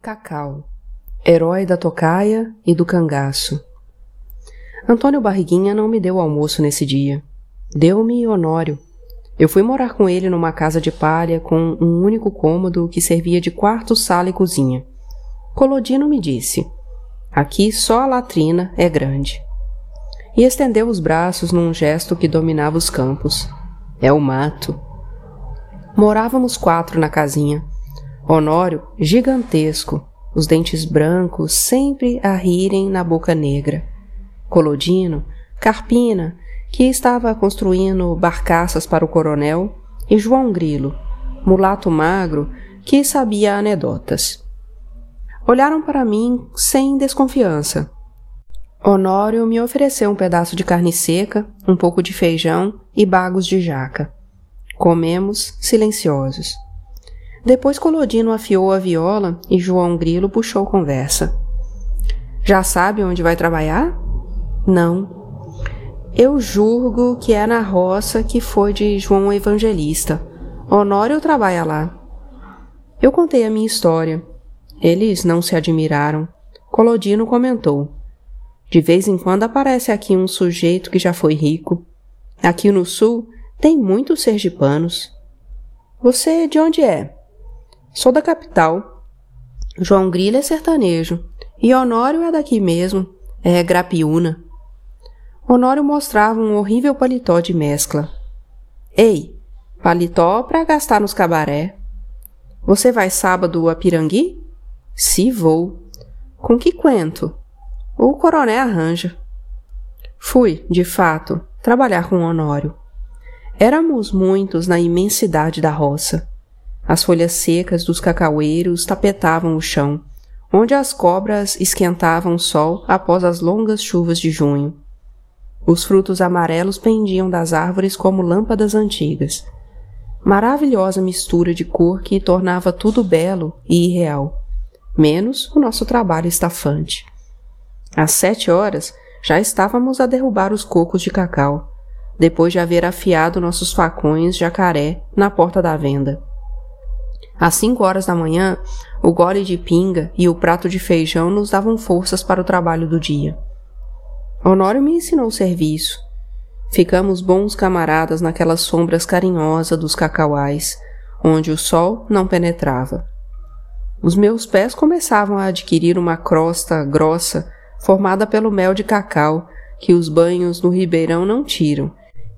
Cacau, herói da tocaia e do cangaço. Antônio Barriguinha não me deu almoço nesse dia. Deu-me Honório. Eu fui morar com ele numa casa de palha com um único cômodo que servia de quarto, sala e cozinha. Colodino me disse: Aqui só a latrina é grande. E estendeu os braços num gesto que dominava os campos. É o mato. Morávamos quatro na casinha Honório, gigantesco, os dentes brancos sempre a rirem na boca negra. Colodino, Carpina, que estava construindo barcaças para o coronel, e João Grilo, mulato magro, que sabia anedotas. Olharam para mim sem desconfiança. Honório me ofereceu um pedaço de carne seca, um pouco de feijão e bagos de jaca. Comemos silenciosos. Depois Colodino afiou a viola e João Grilo puxou conversa. Já sabe onde vai trabalhar? Não. Eu julgo que é na roça que foi de João Evangelista. Honório trabalha lá. Eu contei a minha história. Eles não se admiraram. Colodino comentou. De vez em quando aparece aqui um sujeito que já foi rico. Aqui no sul tem muitos sergipanos. Você de onde é? Sou da capital. João Grilo é sertanejo. E Honório é daqui mesmo. É grapiúna. Honório mostrava um horrível paletó de mescla. Ei, paletó para gastar nos cabaré. Você vai sábado a Pirangui? Se vou. Com que quento? O coronel arranja. Fui, de fato, trabalhar com Honório. Éramos muitos na imensidade da roça. As folhas secas dos cacaueiros tapetavam o chão, onde as cobras esquentavam o sol após as longas chuvas de junho. Os frutos amarelos pendiam das árvores como lâmpadas antigas. Maravilhosa mistura de cor que tornava tudo belo e irreal, menos o nosso trabalho estafante. Às sete horas já estávamos a derrubar os cocos de cacau, depois de haver afiado nossos facões jacaré na porta da venda. Às cinco horas da manhã, o gole de pinga e o prato de feijão nos davam forças para o trabalho do dia. Honório me ensinou o serviço. Ficamos bons camaradas naquela sombras carinhosa dos cacauais, onde o sol não penetrava. Os meus pés começavam a adquirir uma crosta grossa formada pelo mel de cacau que os banhos no ribeirão não tiram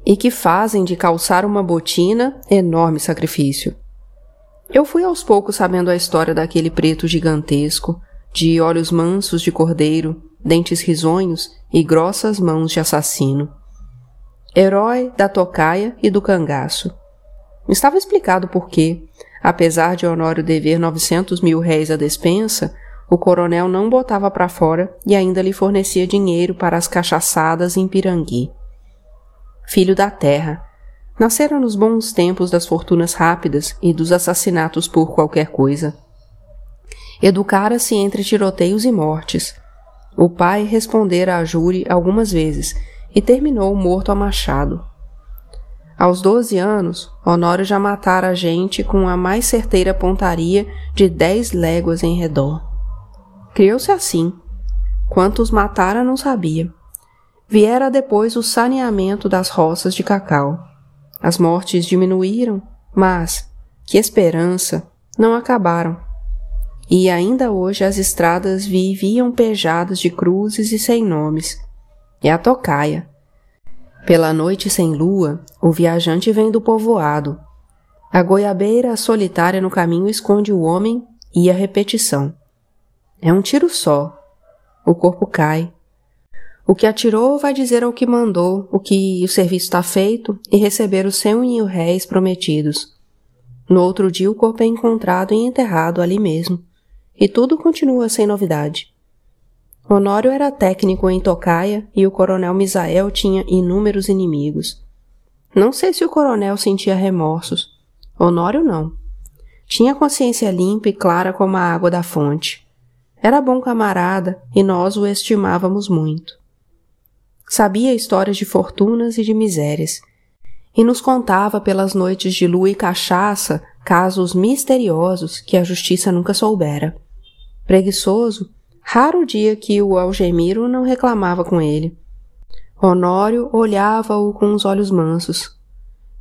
e que fazem de calçar uma botina enorme sacrifício. Eu fui aos poucos sabendo a história daquele preto gigantesco, de olhos mansos de cordeiro, dentes risonhos e grossas mãos de assassino. Herói da tocaia e do cangaço. Estava explicado por que, apesar de Honório dever novecentos mil réis à despensa, o coronel não botava para fora e ainda lhe fornecia dinheiro para as cachaçadas em Pirangui. Filho da terra, Nasceram nos bons tempos das fortunas rápidas e dos assassinatos por qualquer coisa. Educara-se entre tiroteios e mortes. O pai respondera a júri algumas vezes e terminou morto a machado. Aos doze anos, Honório já matara a gente com a mais certeira pontaria de dez léguas em redor. Criou-se assim. Quantos matara não sabia. Viera depois o saneamento das roças de cacau. As mortes diminuíram, mas, que esperança, não acabaram. E ainda hoje as estradas viviam pejadas de cruzes e sem nomes. É a tocaia. Pela noite sem lua, o viajante vem do povoado. A goiabeira solitária no caminho esconde o homem e a repetição. É um tiro só. O corpo cai, o que atirou vai dizer ao que mandou o que o serviço está feito e receber os cem mil réis prometidos. No outro dia o corpo é encontrado e enterrado ali mesmo. E tudo continua sem novidade. Honório era técnico em tocaia e o coronel Misael tinha inúmeros inimigos. Não sei se o coronel sentia remorsos. Honório não. Tinha consciência limpa e clara como a água da fonte. Era bom camarada e nós o estimávamos muito. Sabia histórias de fortunas e de misérias, e nos contava pelas noites de lua e cachaça casos misteriosos que a justiça nunca soubera. Preguiçoso, raro dia que o Algemiro não reclamava com ele. Honório olhava-o com os olhos mansos.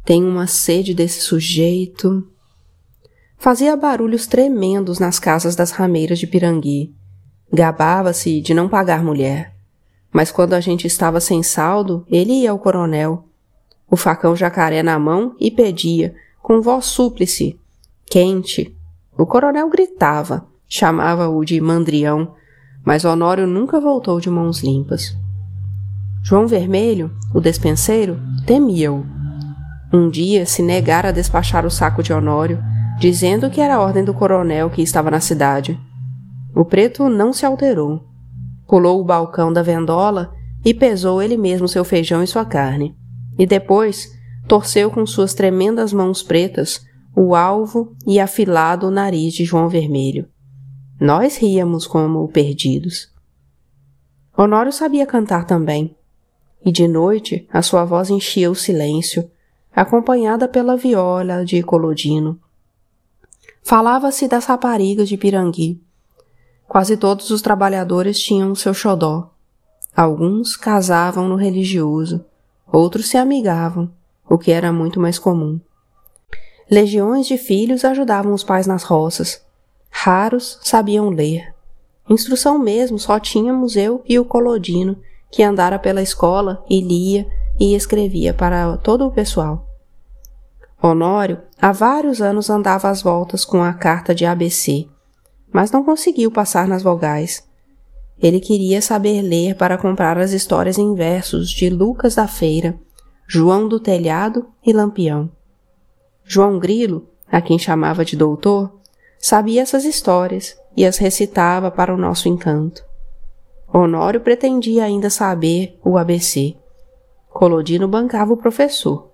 Tem uma sede desse sujeito. Fazia barulhos tremendos nas casas das rameiras de Pirangui. Gabava-se de não pagar mulher. Mas quando a gente estava sem saldo, ele ia ao coronel, o facão jacaré na mão e pedia, com voz súplice, quente. O coronel gritava, chamava-o de mandrião, mas Honório nunca voltou de mãos limpas. João Vermelho, o despenseiro, temia-o. Um dia se negara a despachar o saco de Honório, dizendo que era a ordem do coronel que estava na cidade. O preto não se alterou. Pulou o balcão da vendola e pesou ele mesmo seu feijão e sua carne. E depois torceu com suas tremendas mãos pretas o alvo e afilado nariz de João Vermelho. Nós ríamos como perdidos. Honório sabia cantar também, e de noite a sua voz enchia o silêncio, acompanhada pela viola de Colodino. Falava-se das raparigas de Pirangui, Quase todos os trabalhadores tinham seu xodó. Alguns casavam no religioso, outros se amigavam, o que era muito mais comum. Legiões de filhos ajudavam os pais nas roças. Raros sabiam ler. Instrução mesmo só tínhamos eu e o Colodino, que andara pela escola e lia e escrevia para todo o pessoal. Honório há vários anos andava às voltas com a carta de ABC, mas não conseguiu passar nas vogais. Ele queria saber ler para comprar as histórias em versos de Lucas da Feira, João do Telhado e Lampião. João Grilo, a quem chamava de doutor, sabia essas histórias e as recitava para o nosso encanto. Honório pretendia ainda saber o ABC. Colodino bancava o professor,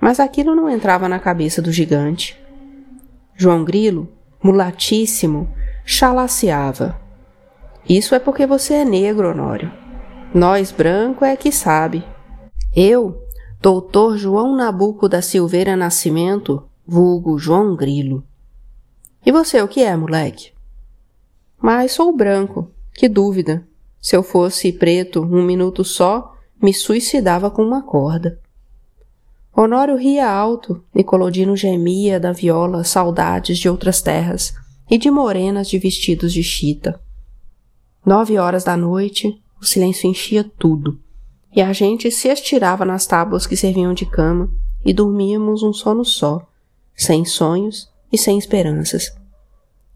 mas aquilo não entrava na cabeça do gigante. João Grilo, mulatíssimo, chalaceava. Isso é porque você é negro, Honório. Nós, branco, é que sabe. Eu, doutor João Nabuco da Silveira Nascimento, vulgo João Grilo. E você o que é, moleque? Mas sou branco, que dúvida. Se eu fosse preto um minuto só, me suicidava com uma corda. Honório ria alto e Colodino gemia da viola saudades de outras terras, e de morenas de vestidos de chita. Nove horas da noite, o silêncio enchia tudo, e a gente se estirava nas tábuas que serviam de cama e dormíamos um sono só, sem sonhos e sem esperanças.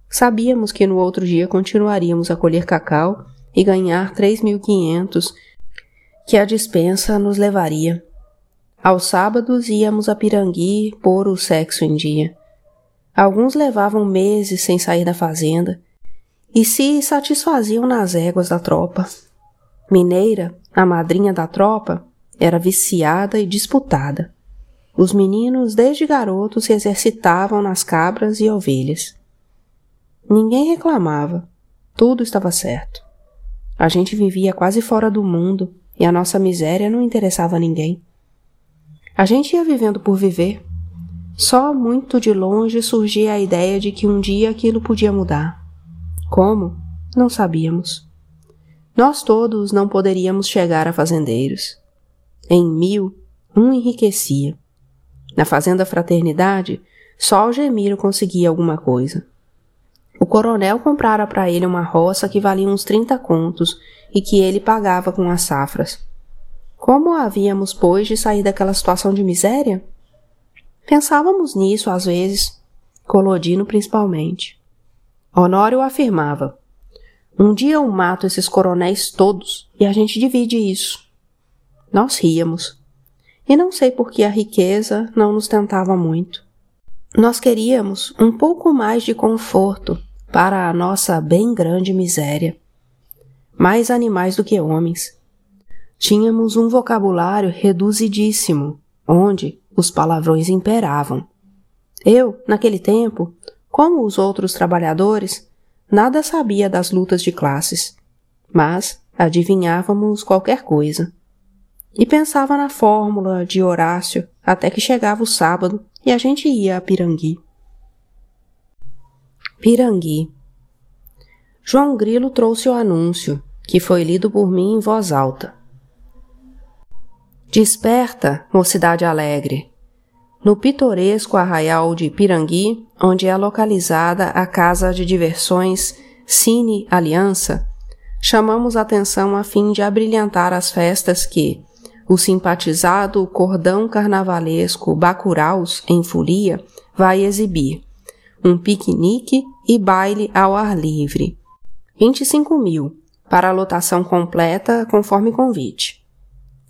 Sabíamos que no outro dia continuaríamos a colher cacau e ganhar três mil quinhentos que a dispensa nos levaria. Aos sábados íamos a Pirangui pôr o sexo em dia. Alguns levavam meses sem sair da fazenda e se satisfaziam nas éguas da tropa. Mineira, a madrinha da tropa, era viciada e disputada. Os meninos, desde garotos, se exercitavam nas cabras e ovelhas. Ninguém reclamava, tudo estava certo. A gente vivia quase fora do mundo e a nossa miséria não interessava a ninguém. A gente ia vivendo por viver, só muito de longe surgia a ideia de que um dia aquilo podia mudar. Como? Não sabíamos. Nós todos não poderíamos chegar a fazendeiros. Em mil, um enriquecia. Na fazenda Fraternidade, só Algemiro conseguia alguma coisa. O coronel comprara para ele uma roça que valia uns trinta contos e que ele pagava com as safras. Como havíamos, pois, de sair daquela situação de miséria? Pensávamos nisso às vezes, Colodino principalmente. Honório afirmava: Um dia eu mato esses coronéis todos e a gente divide isso. Nós ríamos. E não sei por que a riqueza não nos tentava muito. Nós queríamos um pouco mais de conforto para a nossa bem grande miséria. Mais animais do que homens. Tínhamos um vocabulário reduzidíssimo, onde os palavrões imperavam. Eu, naquele tempo, como os outros trabalhadores, nada sabia das lutas de classes, mas adivinhávamos qualquer coisa. E pensava na fórmula de Horácio até que chegava o sábado e a gente ia a Pirangui. Pirangui. João Grilo trouxe o anúncio, que foi lido por mim em voz alta. Desperta, mocidade alegre. No pitoresco arraial de Pirangui, onde é localizada a casa de diversões Cine Aliança, chamamos atenção a fim de abrilhantar as festas que o simpatizado cordão carnavalesco Bacuraus, em folia, vai exibir. Um piquenique e baile ao ar livre. 25 mil, para a lotação completa conforme convite.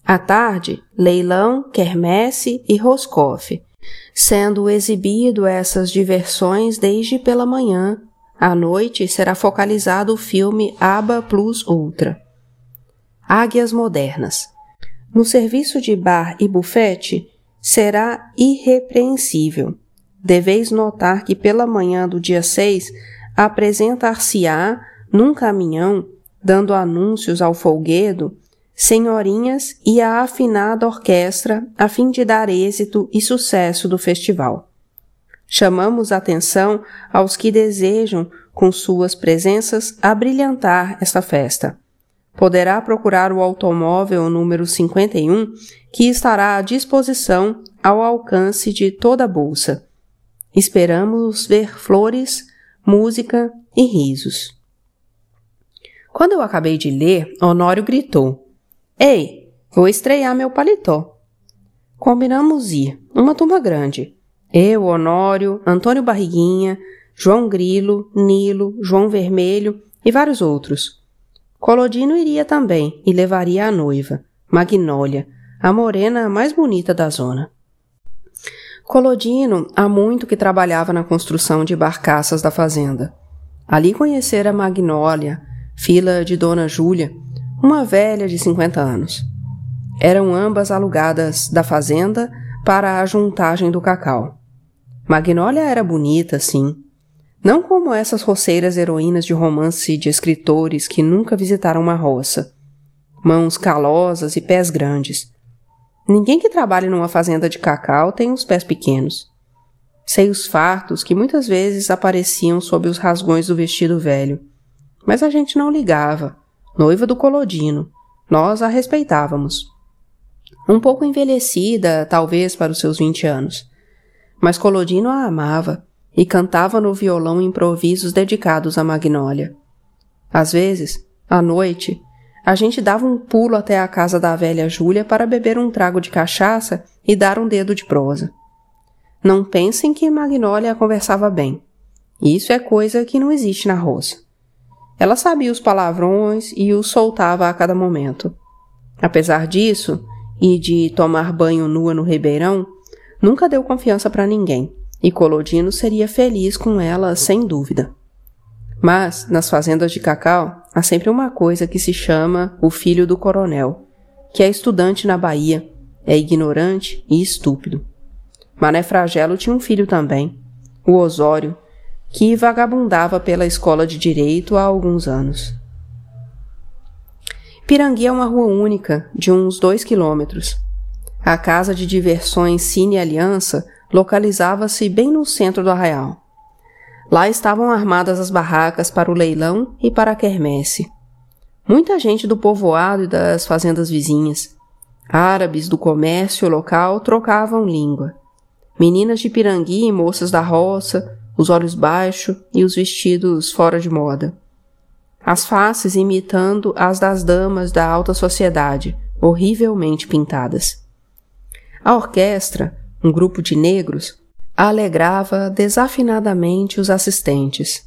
À tarde, leilão, quermesse e roscoff, sendo exibido essas diversões desde pela manhã. À noite será focalizado o filme Aba Plus Ultra. Águias Modernas. No serviço de bar e bufete será irrepreensível. Deveis notar que pela manhã do dia 6 apresentar-se-á num caminhão, dando anúncios ao folguedo, senhorinhas e a afinada orquestra a fim de dar êxito e sucesso do festival. Chamamos atenção aos que desejam, com suas presenças, abrilhantar esta festa. Poderá procurar o automóvel número 51, que estará à disposição ao alcance de toda a bolsa. Esperamos ver flores, música e risos. Quando eu acabei de ler, Honório gritou: Ei, vou estrear meu paletó. Combinamos ir, uma turma grande. Eu, Honório, Antônio Barriguinha, João Grilo, Nilo, João Vermelho e vários outros. Colodino iria também e levaria a noiva, Magnólia, a morena mais bonita da zona. Colodino há muito que trabalhava na construção de barcaças da fazenda. Ali conhecera Magnólia, filha de Dona Júlia, uma velha de 50 anos. Eram ambas alugadas da fazenda para a juntagem do cacau. Magnólia era bonita, sim. Não como essas roceiras heroínas de romance de escritores que nunca visitaram uma roça. Mãos calosas e pés grandes. Ninguém que trabalhe numa fazenda de cacau tem os pés pequenos. Seios fartos que muitas vezes apareciam sob os rasgões do vestido velho. Mas a gente não ligava noiva do Colodino. Nós a respeitávamos. Um pouco envelhecida, talvez para os seus vinte anos. Mas Colodino a amava e cantava no violão improvisos dedicados a Magnólia. Às vezes, à noite, a gente dava um pulo até a casa da velha Júlia para beber um trago de cachaça e dar um dedo de prosa. Não pensem que Magnólia conversava bem. Isso é coisa que não existe na roça. Ela sabia os palavrões e os soltava a cada momento. Apesar disso, e de tomar banho nua no ribeirão, nunca deu confiança para ninguém, e Colodino seria feliz com ela sem dúvida. Mas, nas fazendas de cacau, há sempre uma coisa que se chama o filho do coronel, que é estudante na Bahia, é ignorante e estúpido. Mané Fragelo tinha um filho também, o Osório, que vagabundava pela escola de direito há alguns anos. Pirangui é uma rua única, de uns dois quilômetros. A casa de diversões Cine Aliança localizava-se bem no centro do arraial. Lá estavam armadas as barracas para o leilão e para a quermesse. Muita gente do povoado e das fazendas vizinhas. Árabes do comércio local trocavam língua. Meninas de Pirangui e moças da roça, os olhos baixos e os vestidos fora de moda. As faces imitando as das damas da alta sociedade, horrivelmente pintadas. A orquestra, um grupo de negros, alegrava desafinadamente os assistentes.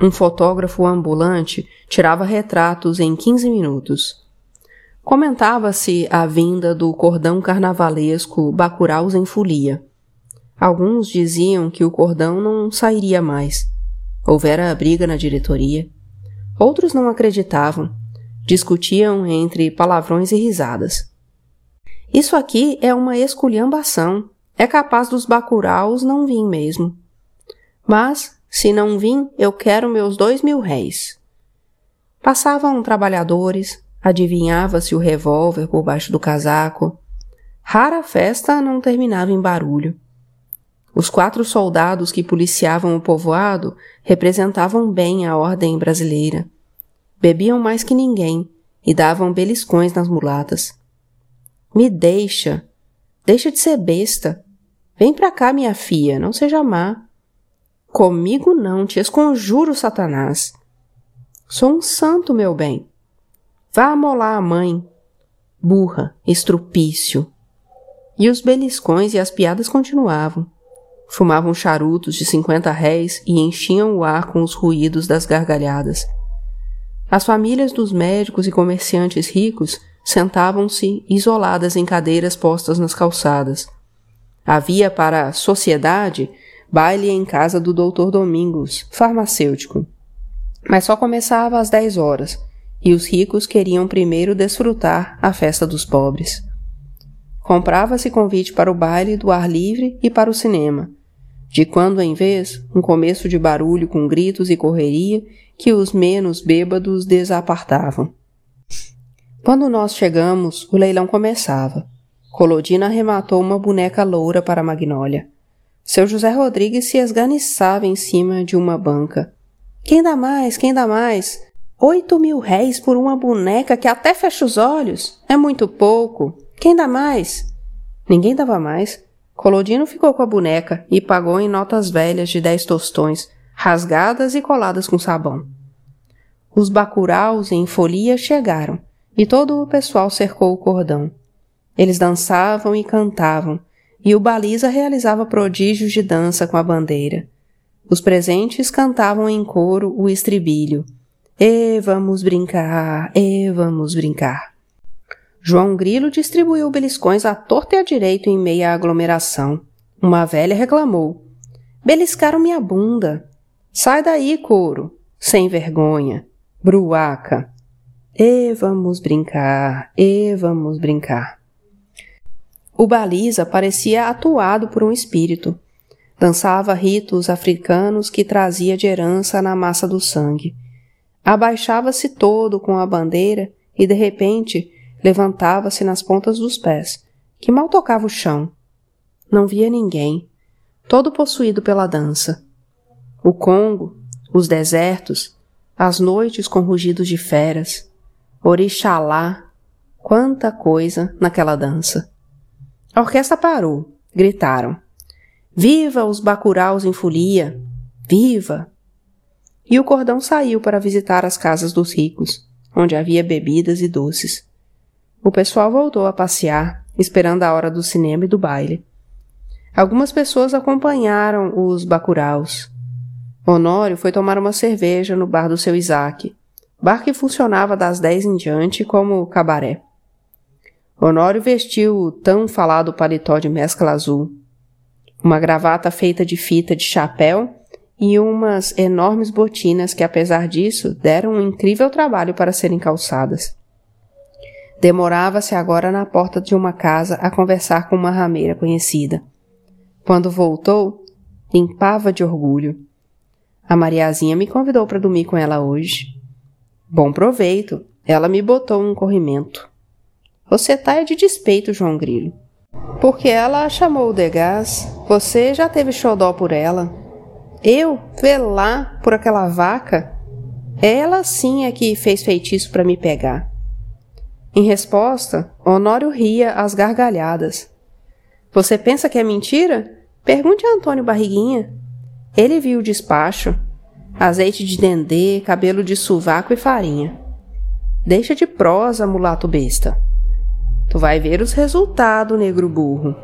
Um fotógrafo ambulante tirava retratos em 15 minutos. Comentava-se a vinda do cordão carnavalesco Bacuraus em folia. Alguns diziam que o cordão não sairia mais. Houvera briga na diretoria. Outros não acreditavam. Discutiam entre palavrões e risadas. Isso aqui é uma esculhambação. É capaz dos bacuraus não vir mesmo. Mas, se não vim, eu quero meus dois mil réis. Passavam trabalhadores, adivinhava-se o revólver por baixo do casaco. Rara festa não terminava em barulho. Os quatro soldados que policiavam o povoado representavam bem a ordem brasileira. Bebiam mais que ninguém e davam beliscões nas mulatas. Me deixa. Deixa de ser besta. Vem pra cá, minha filha, não seja má. Comigo não, te esconjuro, Satanás. Sou um santo, meu bem. Vá amolar a mãe. Burra, estrupício. E os beliscões e as piadas continuavam. Fumavam charutos de cinquenta réis e enchiam o ar com os ruídos das gargalhadas. As famílias dos médicos e comerciantes ricos sentavam-se isoladas em cadeiras postas nas calçadas. Havia para a sociedade baile em casa do doutor Domingos, farmacêutico. Mas só começava às dez horas, e os ricos queriam primeiro desfrutar a festa dos pobres. Comprava-se convite para o baile do ar livre e para o cinema, de quando em vez, um começo de barulho com gritos e correria que os menos bêbados desapartavam. Quando nós chegamos, o leilão começava. Colodina arrematou uma boneca loura para Magnólia. Seu José Rodrigues se esganiçava em cima de uma banca. Quem dá mais? Quem dá mais? Oito mil réis por uma boneca que até fecha os olhos? É muito pouco. Quem dá mais? Ninguém dava mais. Colodino ficou com a boneca e pagou em notas velhas de dez tostões, rasgadas e coladas com sabão. Os bacuraus em folia chegaram, e todo o pessoal cercou o cordão. Eles dançavam e cantavam, e o baliza realizava prodígios de dança com a bandeira. Os presentes cantavam em coro o estribilho. E vamos brincar, e vamos brincar. João Grilo distribuiu beliscões à torta e à direito em meia aglomeração. Uma velha reclamou. Beliscaram minha bunda. Sai daí, couro. Sem vergonha. Bruaca. E vamos brincar, e vamos brincar. O baliza parecia atuado por um espírito. Dançava ritos africanos que trazia de herança na massa do sangue. Abaixava-se todo com a bandeira e, de repente, levantava-se nas pontas dos pés, que mal tocava o chão. Não via ninguém, todo possuído pela dança. O Congo, os desertos, as noites com rugidos de feras, Orixalá, quanta coisa naquela dança. A orquestra parou, gritaram. Viva os bacuraus em folia! Viva! E o cordão saiu para visitar as casas dos ricos, onde havia bebidas e doces. O pessoal voltou a passear, esperando a hora do cinema e do baile. Algumas pessoas acompanharam os bacuraus. Honório foi tomar uma cerveja no bar do seu Isaac, bar que funcionava das dez em diante como cabaré. Honório vestiu o tão falado paletó de mescla azul, uma gravata feita de fita de chapéu e umas enormes botinas que, apesar disso, deram um incrível trabalho para serem calçadas. Demorava-se agora na porta de uma casa a conversar com uma rameira conhecida. Quando voltou, limpava de orgulho. A Mariazinha me convidou para dormir com ela hoje. Bom proveito. Ela me botou um corrimento. Você tá é de despeito, João Grilo. Porque ela chamou o Degas. Você já teve xodó por ela. Eu velar por aquela vaca? Ela sim é que fez feitiço para me pegar. Em resposta, Honório ria às gargalhadas. Você pensa que é mentira? Pergunte a Antônio Barriguinha. Ele viu o despacho. Azeite de dendê, cabelo de sovaco e farinha. Deixa de prosa, mulato besta. Tu vai ver os resultados, negro burro.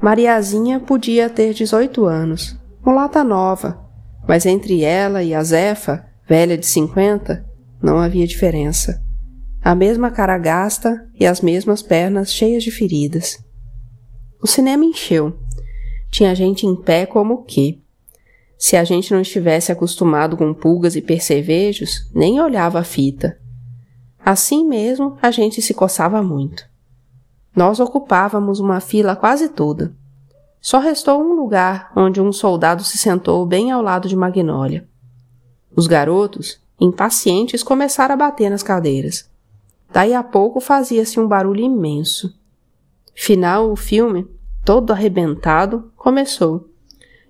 Mariazinha podia ter 18 anos, mulata nova, mas entre ela e a Zefa, velha de 50, não havia diferença a mesma cara gasta e as mesmas pernas cheias de feridas. O cinema encheu. Tinha gente em pé como o quê? Se a gente não estivesse acostumado com pulgas e percevejos, nem olhava a fita. Assim mesmo, a gente se coçava muito. Nós ocupávamos uma fila quase toda. Só restou um lugar onde um soldado se sentou bem ao lado de Magnólia. Os garotos, impacientes, começaram a bater nas cadeiras. Daí a pouco fazia-se um barulho imenso. Final o filme, todo arrebentado, começou.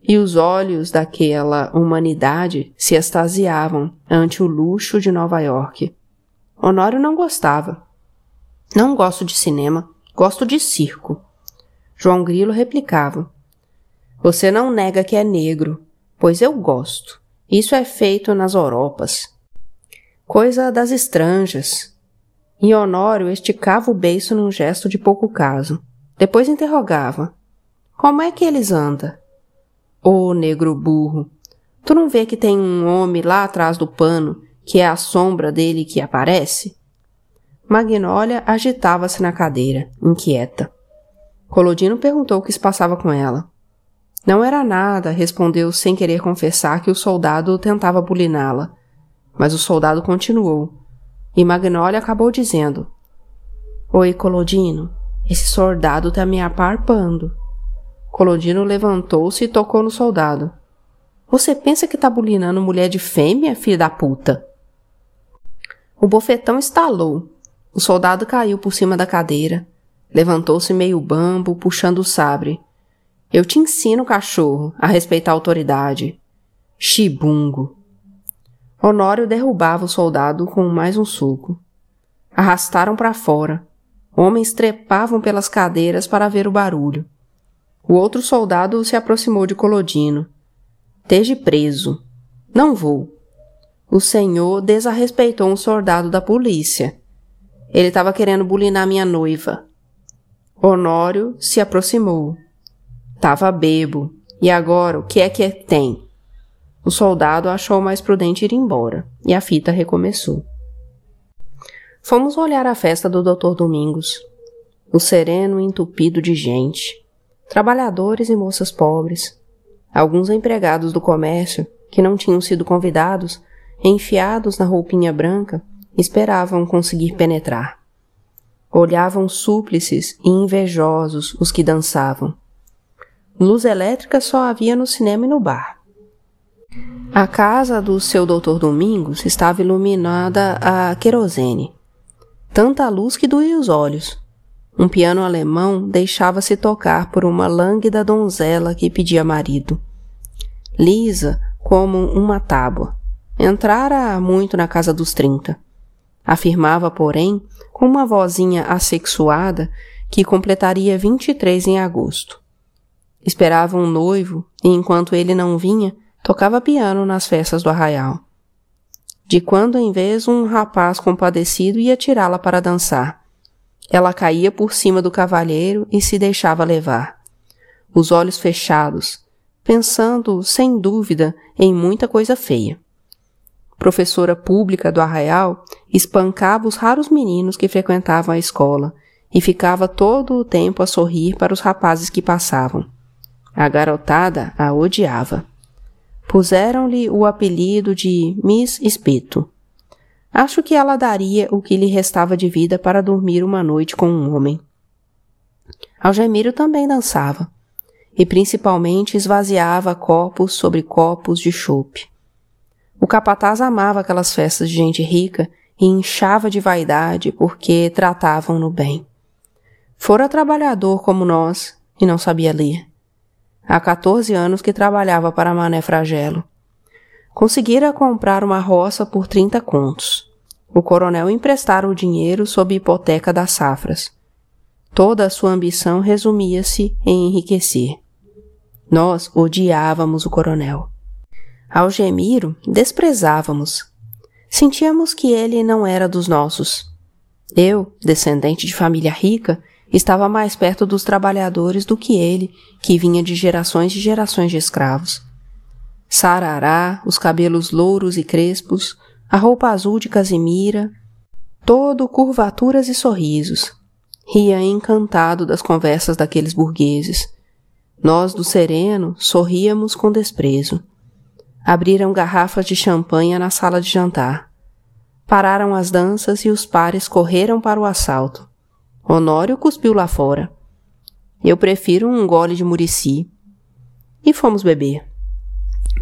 E os olhos daquela humanidade se extasiavam ante o luxo de Nova York. Honório não gostava. Não gosto de cinema, gosto de circo. João Grilo replicava: Você não nega que é negro, pois eu gosto. Isso é feito nas Europas. Coisa das estranjas. E Honório esticava o beiço num gesto de pouco caso. Depois interrogava: Como é que eles andam? Ô oh, negro burro, tu não vê que tem um homem lá atrás do pano que é a sombra dele que aparece? Magnólia agitava-se na cadeira, inquieta. Colodino perguntou o que se passava com ela. Não era nada, respondeu sem querer confessar que o soldado tentava buliná-la. Mas o soldado continuou. E Magnólia acabou dizendo: Oi, Colodino, esse soldado tá me aparpando. Colodino levantou-se e tocou no soldado. Você pensa que tá bulinando mulher de fêmea, filha da puta? O bofetão estalou. O soldado caiu por cima da cadeira. Levantou-se meio bambo, puxando o sabre. Eu te ensino, cachorro, a respeitar a autoridade. Chibungo. Honório derrubava o soldado com mais um soco. Arrastaram para fora. Homens trepavam pelas cadeiras para ver o barulho. O outro soldado se aproximou de Colodino. Esteja preso. Não vou. O senhor desarrespeitou um soldado da polícia. Ele estava querendo bulinar minha noiva. Honório se aproximou. Tava bebo. E agora, o que é que tem? O soldado achou mais prudente ir embora, e a fita recomeçou. Fomos olhar a festa do Dr. Domingos. O sereno entupido de gente. Trabalhadores e moças pobres. Alguns empregados do comércio, que não tinham sido convidados, enfiados na roupinha branca, esperavam conseguir penetrar. Olhavam súplices e invejosos os que dançavam. Luz elétrica só havia no cinema e no bar. A casa do seu doutor Domingos estava iluminada a querosene. Tanta luz que doía os olhos. Um piano alemão deixava-se tocar por uma lânguida donzela que pedia marido. Lisa como uma tábua. Entrara muito na casa dos trinta. Afirmava, porém, com uma vozinha assexuada, que completaria vinte e três em agosto. Esperava um noivo e, enquanto ele não vinha, tocava piano nas festas do arraial. De quando em vez, um rapaz compadecido ia tirá-la para dançar. Ela caía por cima do cavalheiro e se deixava levar. Os olhos fechados, pensando, sem dúvida, em muita coisa feia. Professora pública do arraial, espancava os raros meninos que frequentavam a escola e ficava todo o tempo a sorrir para os rapazes que passavam. A garotada a odiava. Puseram-lhe o apelido de Miss Espeto. Acho que ela daria o que lhe restava de vida para dormir uma noite com um homem. Algemiro também dançava, e principalmente esvaziava copos sobre copos de chope. O capataz amava aquelas festas de gente rica e inchava de vaidade porque tratavam-no bem. Fora trabalhador como nós e não sabia ler. Há 14 anos que trabalhava para Mané Fragelo. Conseguira comprar uma roça por 30 contos. O coronel emprestara o dinheiro sob hipoteca das safras. Toda a sua ambição resumia-se em enriquecer. Nós odiávamos o coronel. Algemiro desprezávamos. Sentíamos que ele não era dos nossos. Eu, descendente de família rica, estava mais perto dos trabalhadores do que ele, que vinha de gerações e gerações de escravos. Sarará, os cabelos louros e crespos, a roupa azul de Casimira, todo curvaturas e sorrisos. Ria encantado das conversas daqueles burgueses. Nós do sereno sorríamos com desprezo. Abriram garrafas de champanha na sala de jantar. Pararam as danças e os pares correram para o assalto. Honório cuspiu lá fora. Eu prefiro um gole de murici. E fomos beber.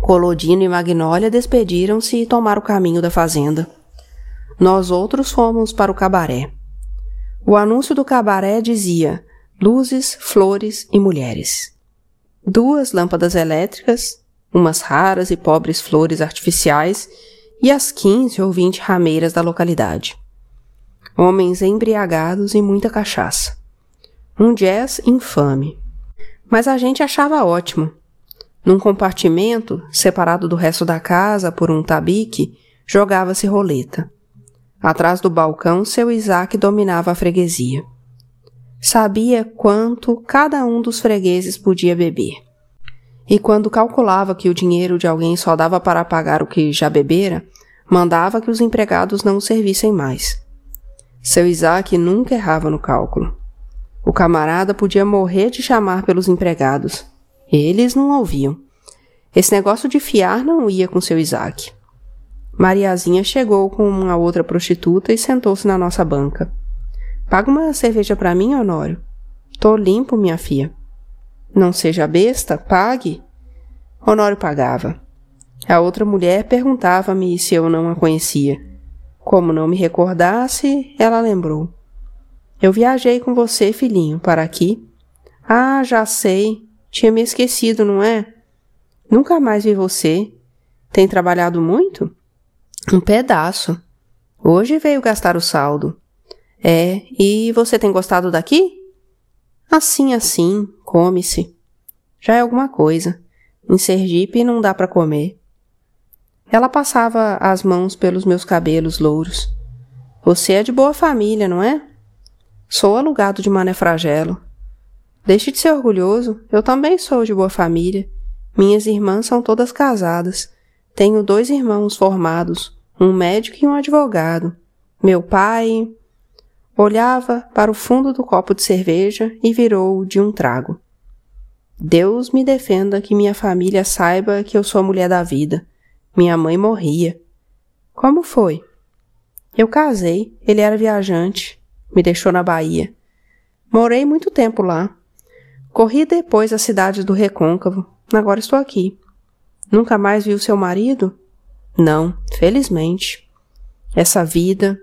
Colodino e Magnólia despediram-se e tomaram o caminho da fazenda. Nós outros fomos para o cabaré. O anúncio do cabaré dizia: luzes, flores e mulheres. Duas lâmpadas elétricas, umas raras e pobres flores artificiais e as quinze ou vinte rameiras da localidade. Homens embriagados e muita cachaça. Um jazz infame. Mas a gente achava ótimo. Num compartimento, separado do resto da casa por um tabique, jogava-se roleta. Atrás do balcão, seu Isaac dominava a freguesia. Sabia quanto cada um dos fregueses podia beber. E quando calculava que o dinheiro de alguém só dava para pagar o que já bebera, mandava que os empregados não o servissem mais. Seu Isaac nunca errava no cálculo. O camarada podia morrer de chamar pelos empregados. Eles não ouviam. Esse negócio de fiar não ia com seu Isaac. Mariazinha chegou com uma outra prostituta e sentou-se na nossa banca. Paga uma cerveja para mim, Honório. Tô limpo, minha filha. Não seja besta, pague. Honório pagava. A outra mulher perguntava-me se eu não a conhecia. Como não me recordasse, ela lembrou. Eu viajei com você, filhinho, para aqui. Ah, já sei. Tinha me esquecido, não é? Nunca mais vi você. Tem trabalhado muito? Um pedaço. Hoje veio gastar o saldo. É, e você tem gostado daqui? Assim, assim, come-se. Já é alguma coisa. Em Sergipe não dá para comer. Ela passava as mãos pelos meus cabelos louros. Você é de boa família, não é? Sou alugado de Mané Fragelo. Deixe de ser orgulhoso, eu também sou de boa família. Minhas irmãs são todas casadas. Tenho dois irmãos formados, um médico e um advogado. Meu pai. Olhava para o fundo do copo de cerveja e virou de um trago. Deus me defenda que minha família saiba que eu sou a mulher da vida. Minha mãe morria. Como foi? Eu casei, ele era viajante, me deixou na Bahia. Morei muito tempo lá. Corri depois à cidade do Recôncavo. Agora estou aqui. Nunca mais viu seu marido? Não, felizmente. Essa vida.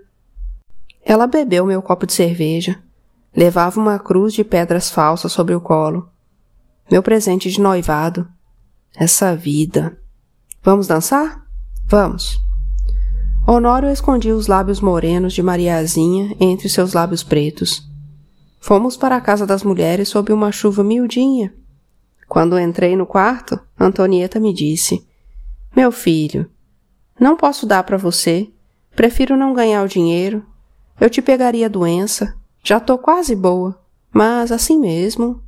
Ela bebeu meu copo de cerveja. Levava uma cruz de pedras falsas sobre o colo. Meu presente de noivado. Essa vida. Vamos dançar? Vamos. Honório escondia os lábios morenos de Mariazinha entre seus lábios pretos. Fomos para a casa das mulheres sob uma chuva miudinha. Quando entrei no quarto, Antonieta me disse: Meu filho, não posso dar para você. Prefiro não ganhar o dinheiro. Eu te pegaria a doença. Já tô quase boa. Mas assim mesmo,